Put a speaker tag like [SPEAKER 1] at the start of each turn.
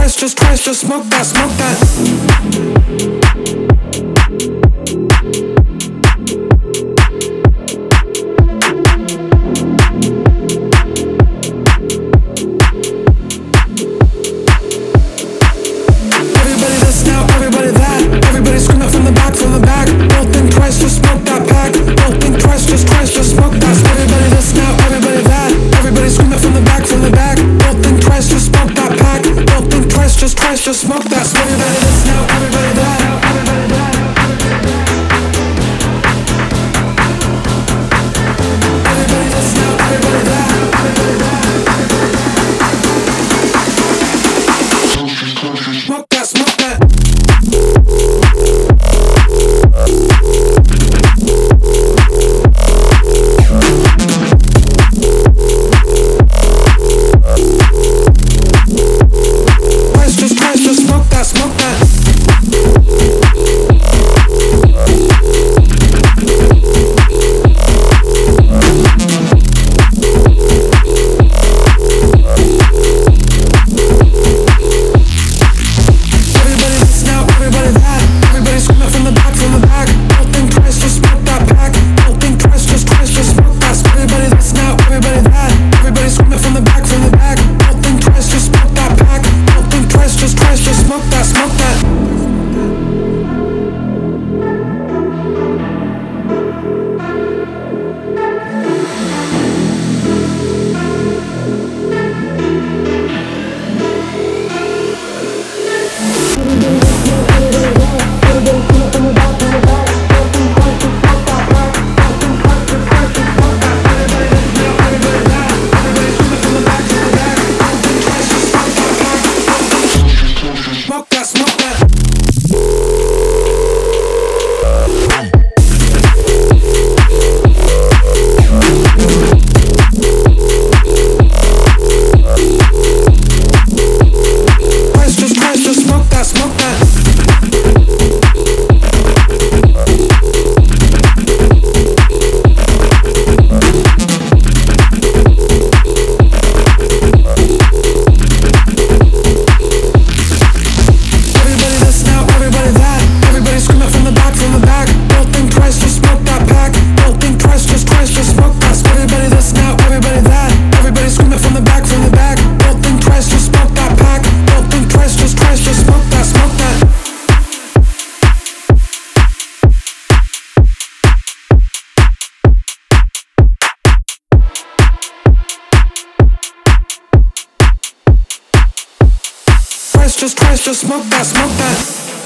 [SPEAKER 1] twist, just twist, just smoke that, smoke that. Christ just smoke that. Smoke it, it's now everybody that. just twist, just smoke that, smoke that.